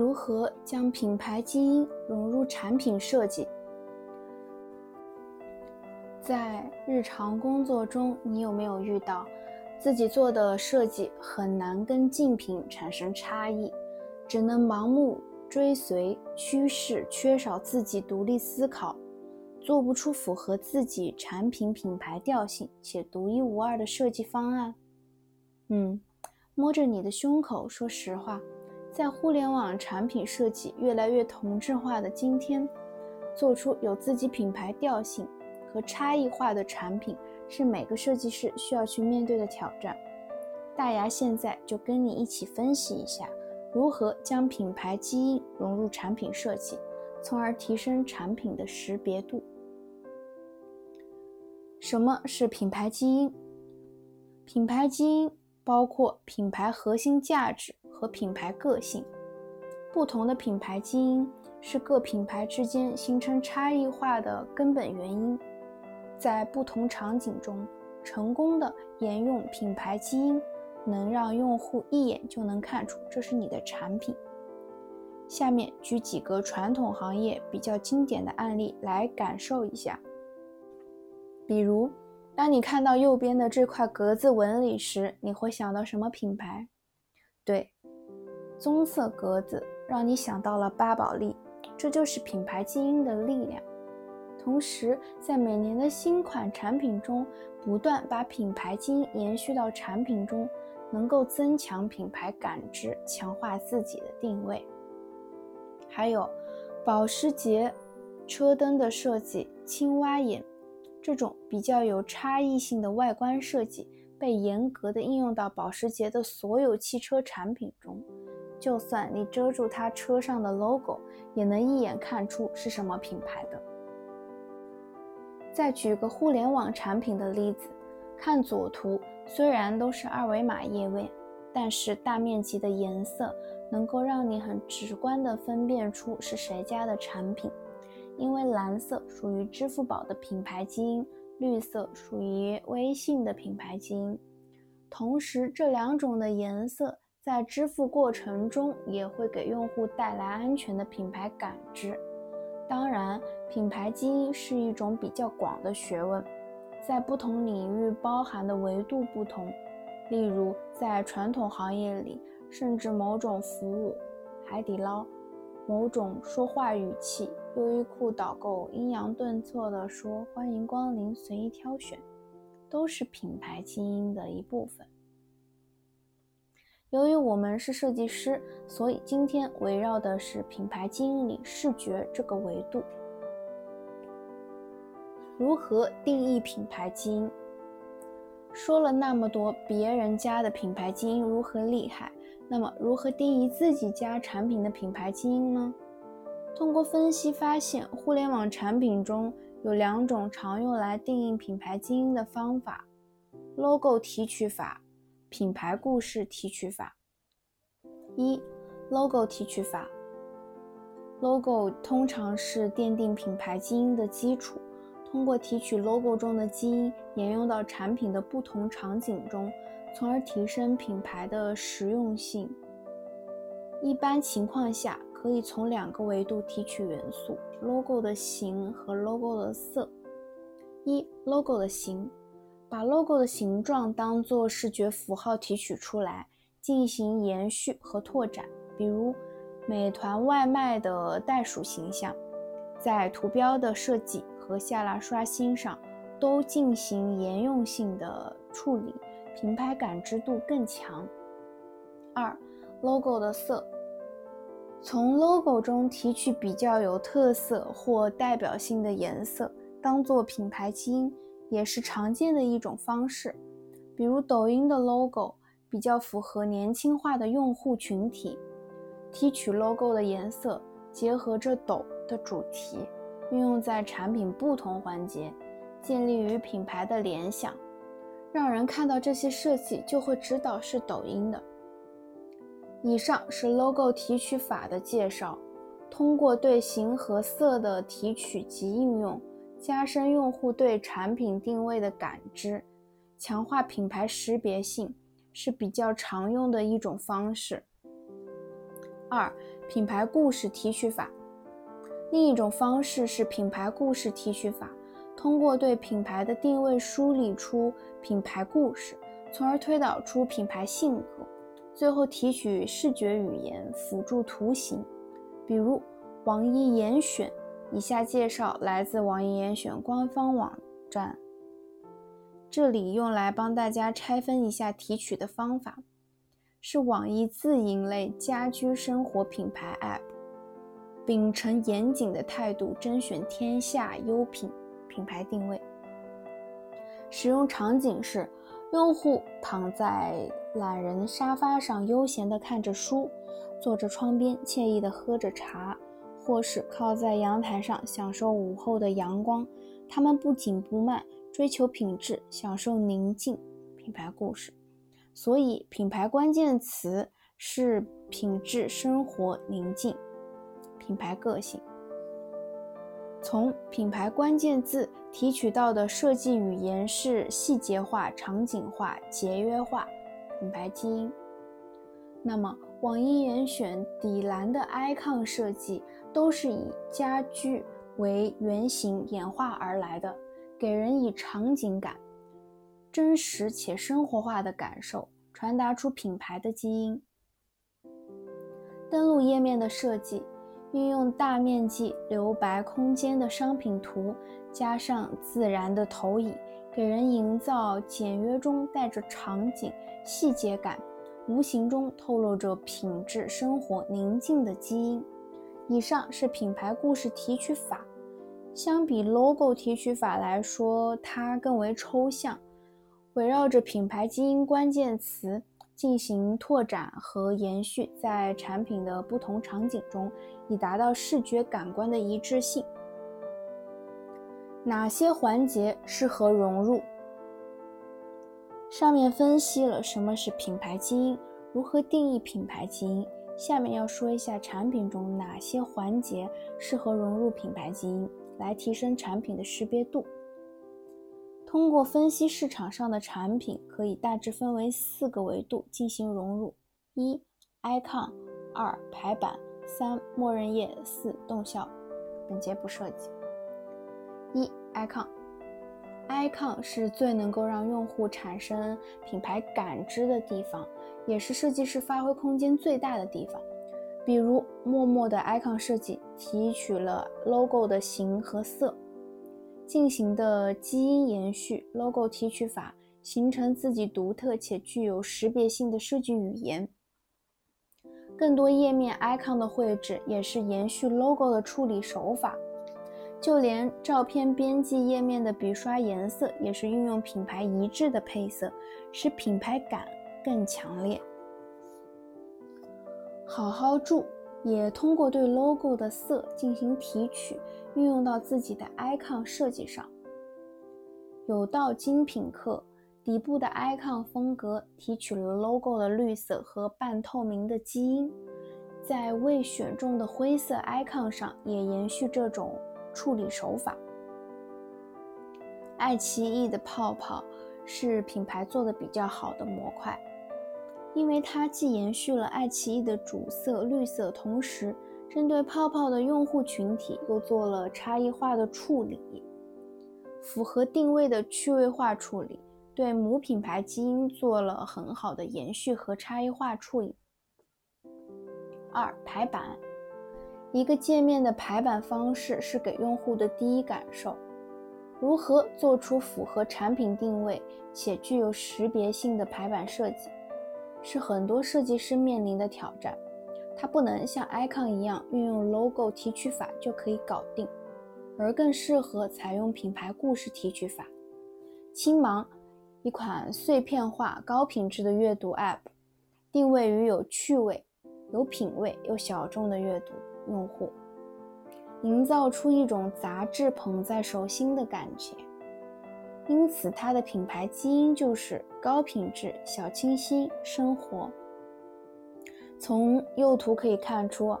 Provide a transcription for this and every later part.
如何将品牌基因融入产品设计？在日常工作中，你有没有遇到自己做的设计很难跟竞品产生差异，只能盲目追随趋势，缺少自己独立思考？做不出符合自己产品品牌调性且独一无二的设计方案。嗯，摸着你的胸口，说实话，在互联网产品设计越来越同质化的今天，做出有自己品牌调性和差异化的产品，是每个设计师需要去面对的挑战。大牙现在就跟你一起分析一下，如何将品牌基因融入产品设计。从而提升产品的识别度。什么是品牌基因？品牌基因包括品牌核心价值和品牌个性。不同的品牌基因是各品牌之间形成差异化的根本原因。在不同场景中，成功的沿用品牌基因，能让用户一眼就能看出这是你的产品。下面举几个传统行业比较经典的案例来感受一下。比如，当你看到右边的这块格子纹理时，你会想到什么品牌？对，棕色格子让你想到了巴宝莉，这就是品牌基因的力量。同时，在每年的新款产品中，不断把品牌基因延续到产品中，能够增强品牌感知，强化自己的定位。还有，保时捷车灯的设计，青蛙眼，这种比较有差异性的外观设计，被严格的应用到保时捷的所有汽车产品中。就算你遮住它车上的 logo，也能一眼看出是什么品牌的。再举个互联网产品的例子，看左图，虽然都是二维码页面，但是大面积的颜色。能够让你很直观地分辨出是谁家的产品，因为蓝色属于支付宝的品牌基因，绿色属于微信的品牌基因。同时，这两种的颜色在支付过程中也会给用户带来安全的品牌感知。当然，品牌基因是一种比较广的学问，在不同领域包含的维度不同。例如，在传统行业里。甚至某种服务，海底捞，某种说话语气，优衣库导购阴阳顿挫地说“欢迎光临，随意挑选”，都是品牌基因的一部分。由于我们是设计师，所以今天围绕的是品牌基因里视觉这个维度。如何定义品牌基因？说了那么多，别人家的品牌基因如何厉害？那么，如何定义自己家产品的品牌基因呢？通过分析发现，互联网产品中有两种常用来定义品牌基因的方法：logo 提取法、品牌故事提取法。一、logo 提取法。logo 通常是奠定品牌基因的基础，通过提取 logo 中的基因，沿用到产品的不同场景中。从而提升品牌的实用性。一般情况下，可以从两个维度提取元素：logo 的形和 logo 的色。一、logo 的形，把 logo 的形状当做视觉符号提取出来，进行延续和拓展。比如，美团外卖的袋鼠形象，在图标的设计和下拉刷新上都进行沿用性的处理。品牌感知度更强。二，logo 的色，从 logo 中提取比较有特色或代表性的颜色，当做品牌基因，也是常见的一种方式。比如抖音的 logo 比较符合年轻化的用户群体，提取 logo 的颜色，结合着抖的主题，运用在产品不同环节，建立与品牌的联想。让人看到这些设计就会知道是抖音的。以上是 logo 提取法的介绍，通过对形和色的提取及应用，加深用户对产品定位的感知，强化品牌识别性，是比较常用的一种方式。二、品牌故事提取法。另一种方式是品牌故事提取法，通过对品牌的定位梳理出品牌故事，从而推导出品牌性格，最后提取视觉语言辅助图形。比如网易严选，以下介绍来自网易严选官方网站。这里用来帮大家拆分一下提取的方法，是网易自营类家居生活品牌 App。秉承严谨的态度，甄选天下优品品牌定位。使用场景是：用户躺在懒人沙发上，悠闲地看着书，坐着窗边，惬意地喝着茶，或是靠在阳台上，享受午后的阳光。他们不紧不慢，追求品质，享受宁静。品牌故事，所以品牌关键词是品质、生活、宁静。品牌个性，从品牌关键字提取到的设计语言是细节化、场景化、节约化。品牌基因。那么，网易严选底蓝的 icon 设计都是以家居为原型演化而来的，给人以场景感、真实且生活化的感受，传达出品牌的基因。登录页面的设计。运用大面积留白空间的商品图，加上自然的投影，给人营造简约中带着场景细节感，无形中透露着品质、生活、宁静的基因。以上是品牌故事提取法，相比 logo 提取法来说，它更为抽象，围绕着品牌基因关键词。进行拓展和延续，在产品的不同场景中，以达到视觉感官的一致性。哪些环节适合融入？上面分析了什么是品牌基因，如何定义品牌基因。下面要说一下产品中哪些环节适合融入品牌基因，来提升产品的识别度。通过分析市场上的产品，可以大致分为四个维度进行融入：一、icon；二、排版；三、默认页；四、动效。本节不涉及。一、icon Icon 是最能够让用户产生品牌感知的地方，也是设计师发挥空间最大的地方。比如，陌陌的 icon 设计提取了 logo 的形和色。进行的基因延续 logo 提取法，形成自己独特且具有识别性的设计语言。更多页面 icon 的绘制也是延续 logo 的处理手法，就连照片编辑页面的笔刷颜色也是运用品牌一致的配色，使品牌感更强烈。好好住。也通过对 logo 的色进行提取，运用到自己的 icon 设计上。有道精品课底部的 icon 风格提取了 logo 的绿色和半透明的基因，在未选中的灰色 icon 上也延续这种处理手法。爱奇艺的泡泡是品牌做的比较好的模块。因为它既延续了爱奇艺的主色绿色，同时针对泡泡的用户群体又做了差异化的处理，符合定位的趣味化处理，对母品牌基因做了很好的延续和差异化处理。二排版，一个界面的排版方式是给用户的第一感受，如何做出符合产品定位且具有识别性的排版设计？是很多设计师面临的挑战，它不能像 icon 一样运用 logo 提取法就可以搞定，而更适合采用品牌故事提取法。青芒，一款碎片化、高品质的阅读 app，定位于有趣味、有品味又小众的阅读用户，营造出一种杂志捧在手心的感觉。因此，它的品牌基因就是高品质、小清新生活。从右图可以看出，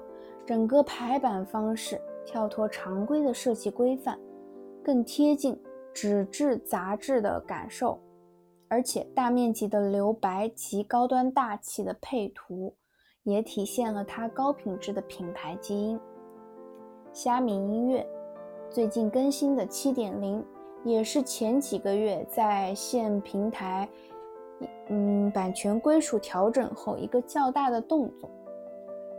整个排版方式跳脱常规的设计规范，更贴近纸质杂志的感受。而且，大面积的留白及高端大气的配图，也体现了它高品质的品牌基因。虾米音乐最近更新的七点零，也是前几个月在线平台，嗯，版权归属调整后一个较大的动作。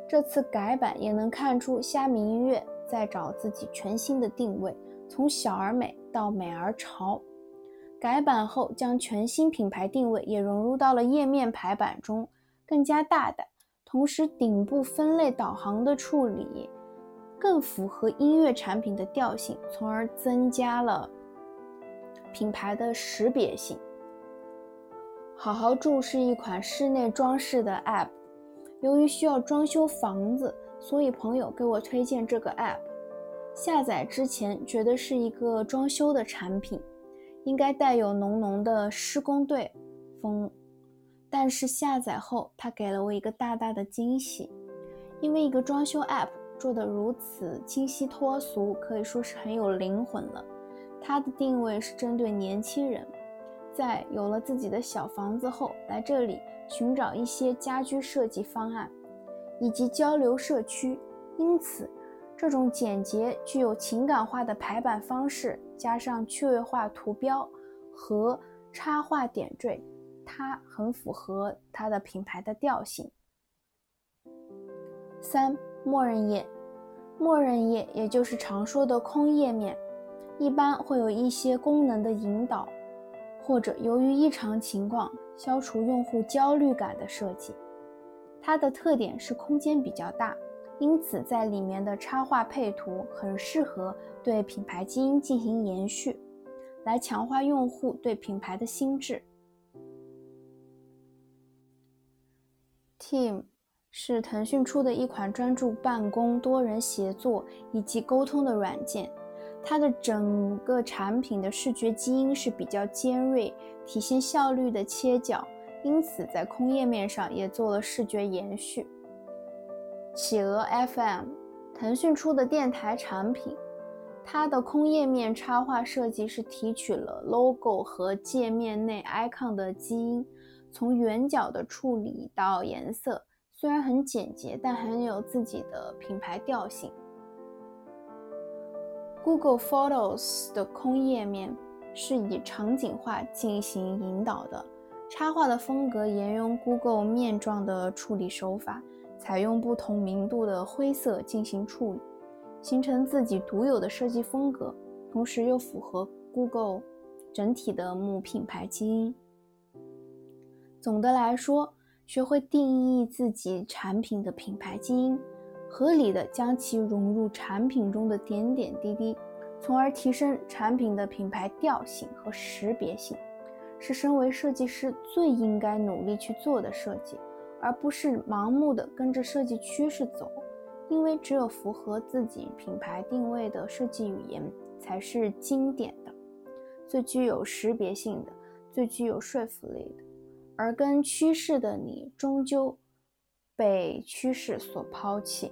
这次改版也能看出虾米音乐在找自己全新的定位，从小而美到美而潮。改版后，将全新品牌定位也融入到了页面排版中，更加大胆。同时，顶部分类导航的处理更符合音乐产品的调性，从而增加了品牌的识别性。好好住是一款室内装饰的 App，由于需要装修房子，所以朋友给我推荐这个 App。下载之前觉得是一个装修的产品。应该带有浓浓的施工队风，但是下载后，它给了我一个大大的惊喜，因为一个装修 App 做得如此清晰脱俗，可以说是很有灵魂了。它的定位是针对年轻人，在有了自己的小房子后，来这里寻找一些家居设计方案，以及交流社区，因此。这种简洁、具有情感化的排版方式，加上趣味化图标和插画点缀，它很符合它的品牌的调性。三、默认页，默认页也就是常说的空页面，一般会有一些功能的引导，或者由于异常情况消除用户焦虑感的设计。它的特点是空间比较大。因此，在里面的插画配图很适合对品牌基因进行延续，来强化用户对品牌的心智。Team 是腾讯出的一款专注办公、多人协作以及沟通的软件，它的整个产品的视觉基因是比较尖锐，体现效率的切角，因此在空页面上也做了视觉延续。企鹅 FM，腾讯出的电台产品，它的空页面插画设计是提取了 logo 和界面内 icon 的基因，从圆角的处理到颜色，虽然很简洁，但很有自己的品牌调性。Google Photos 的空页面是以场景化进行引导的，插画的风格沿用 Google 面状的处理手法。采用不同明度的灰色进行处理，形成自己独有的设计风格，同时又符合 Google 整体的母品牌基因。总的来说，学会定义自己产品的品牌基因，合理的将其融入产品中的点点滴滴，从而提升产品的品牌调性和识别性，是身为设计师最应该努力去做的设计。而不是盲目的跟着设计趋势走，因为只有符合自己品牌定位的设计语言才是经典的、最具有识别性的、最具有说服力的。而跟趋势的你，终究被趋势所抛弃。